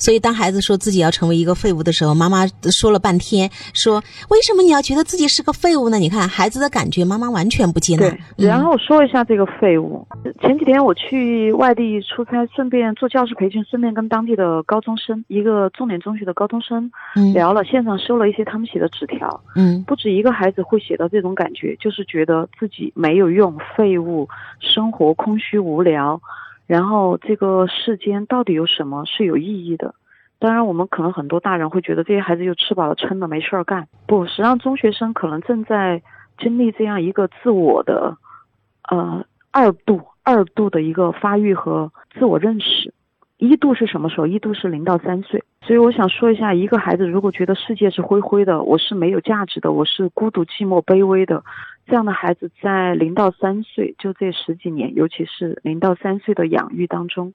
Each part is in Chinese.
所以当孩子说自己要成为一个废物的时候，妈妈说了半天，说为什么你要觉得自己是个废物呢？你看孩子的感觉，妈妈完全不接纳。对，然后说一下这个废物。前几天我去外地出差，顺便做教师培训，顺便跟当地的高中生，一个重点中学的高中生聊了，线上收了一些他们写的纸条。嗯，不止一个孩子会写到这种感觉，就是觉得自己没有用，废物，生活空虚无聊。然后这个世间到底有什么是有意义的？当然，我们可能很多大人会觉得这些孩子又吃饱了撑的没事儿干。不，实际上中学生可能正在经历这样一个自我的，呃，二度二度的一个发育和自我认识。一度是什么时候？一度是零到三岁。所以我想说一下，一个孩子如果觉得世界是灰灰的，我是没有价值的，我是孤独寂寞卑微的。这样的孩子在零到三岁，就这十几年，尤其是零到三岁的养育当中，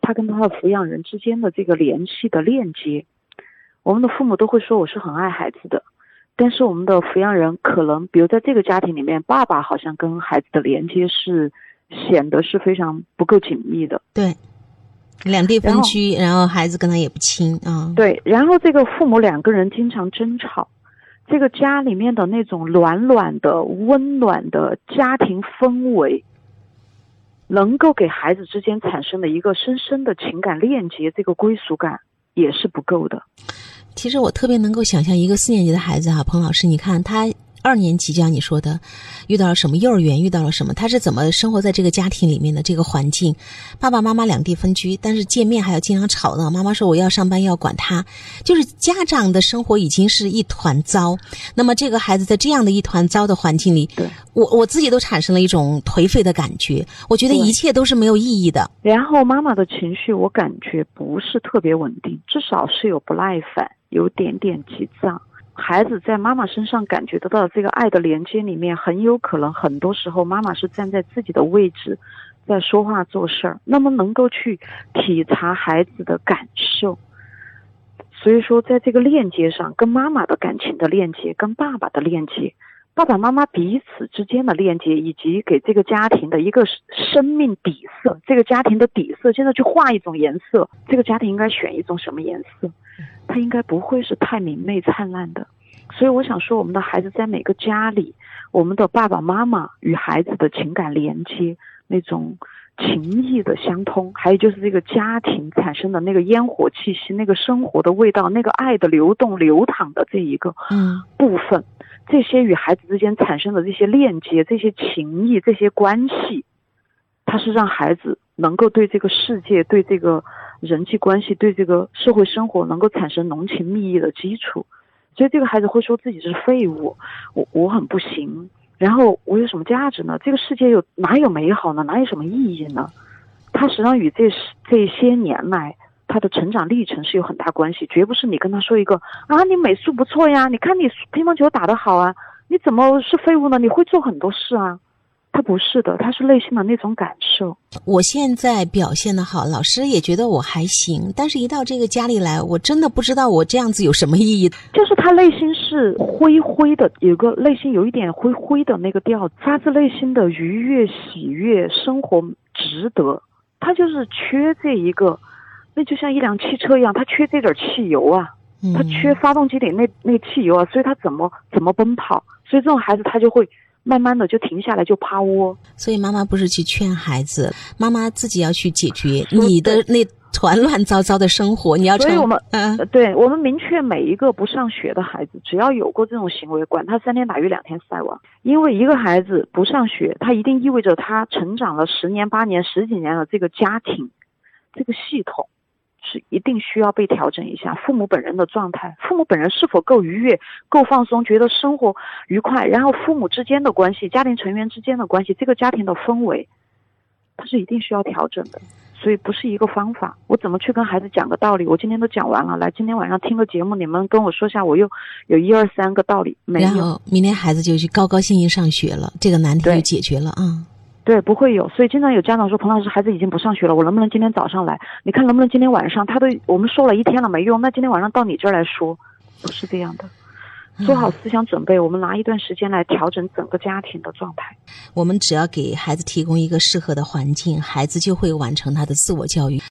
他跟他的抚养人之间的这个联系的链接，我们的父母都会说我是很爱孩子的，但是我们的抚养人可能，比如在这个家庭里面，爸爸好像跟孩子的连接是显得是非常不够紧密的。对，两地分居，然后孩子跟他也不亲啊。对，然后这个父母两个人经常争吵。这个家里面的那种暖暖的、温暖的家庭氛围，能够给孩子之间产生的一个深深的情感链接，这个归属感也是不够的。其实我特别能够想象一个四年级的孩子哈，彭老师，你看他。二年级，就像你说的，遇到了什么？幼儿园遇到了什么？他是怎么生活在这个家庭里面的这个环境？爸爸妈妈两地分居，但是见面还要经常吵闹。妈妈说我要上班，要管他，就是家长的生活已经是一团糟。那么这个孩子在这样的一团糟的环境里，对我我自己都产生了一种颓废的感觉。我觉得一切都是没有意义的。然后妈妈的情绪，我感觉不是特别稳定，至少是有不耐烦，有点点急躁。孩子在妈妈身上感觉得到这个爱的连接里面，很有可能很多时候妈妈是站在自己的位置，在说话做事儿，那么能够去体察孩子的感受。所以说，在这个链接上，跟妈妈的感情的链接，跟爸爸的链接，爸爸妈妈彼此之间的链接，以及给这个家庭的一个生命底色，这个家庭的底色，现在去画一种颜色，这个家庭应该选一种什么颜色？它应该不会是太明媚灿烂的，所以我想说，我们的孩子在每个家里，我们的爸爸妈妈与孩子的情感连接，那种情谊的相通，还有就是这个家庭产生的那个烟火气息，那个生活的味道，那个爱的流动流淌的这一个嗯部分，这些与孩子之间产生的这些链接、这些情谊、这些关系，它是让孩子能够对这个世界、对这个。人际关系对这个社会生活能够产生浓情蜜意的基础，所以这个孩子会说自己是废物，我我很不行，然后我有什么价值呢？这个世界有哪有美好呢？哪有什么意义呢？他实际上与这这些年来他的成长历程是有很大关系，绝不是你跟他说一个啊，你美术不错呀，你看你乒乓球打得好啊，你怎么是废物呢？你会做很多事啊。他不是的，他是内心的那种感受。我现在表现的好，老师也觉得我还行，但是一到这个家里来，我真的不知道我这样子有什么意义。就是他内心是灰灰的，有个内心有一点灰灰的那个调，发自内心的愉悦、喜悦，生活值得。他就是缺这一个，那就像一辆汽车一样，它缺这点汽油啊，它缺发动机里那那汽油啊，所以它怎么怎么奔跑？所以这种孩子他就会。慢慢的就停下来，就趴窝。所以妈妈不是去劝孩子，妈妈自己要去解决你的那团乱糟糟的生活。你要所以我们嗯，对我们明确每一个不上学的孩子，只要有过这种行为，管他三天打鱼两天晒网。因为一个孩子不上学，他一定意味着他成长了十年、八年、十几年的这个家庭，这个系统。是一定需要被调整一下，父母本人的状态，父母本人是否够愉悦、够放松，觉得生活愉快，然后父母之间的关系、家庭成员之间的关系，这个家庭的氛围，它是一定需要调整的。所以不是一个方法。我怎么去跟孩子讲个道理？我今天都讲完了，来，今天晚上听个节目，你们跟我说下，我又有一二三个道理没有？然后明天孩子就去高高兴兴上学了，这个难题就解决了啊。对，不会有，所以经常有家长说，彭老师，孩子已经不上学了，我能不能今天早上来？你看能不能今天晚上？他都我们说了一天了没用，那今天晚上到你这儿来说，不是这样的，做好思想准备，我们拿一段时间来调整整个家庭的状态。我们只要给孩子提供一个适合的环境，孩子就会完成他的自我教育。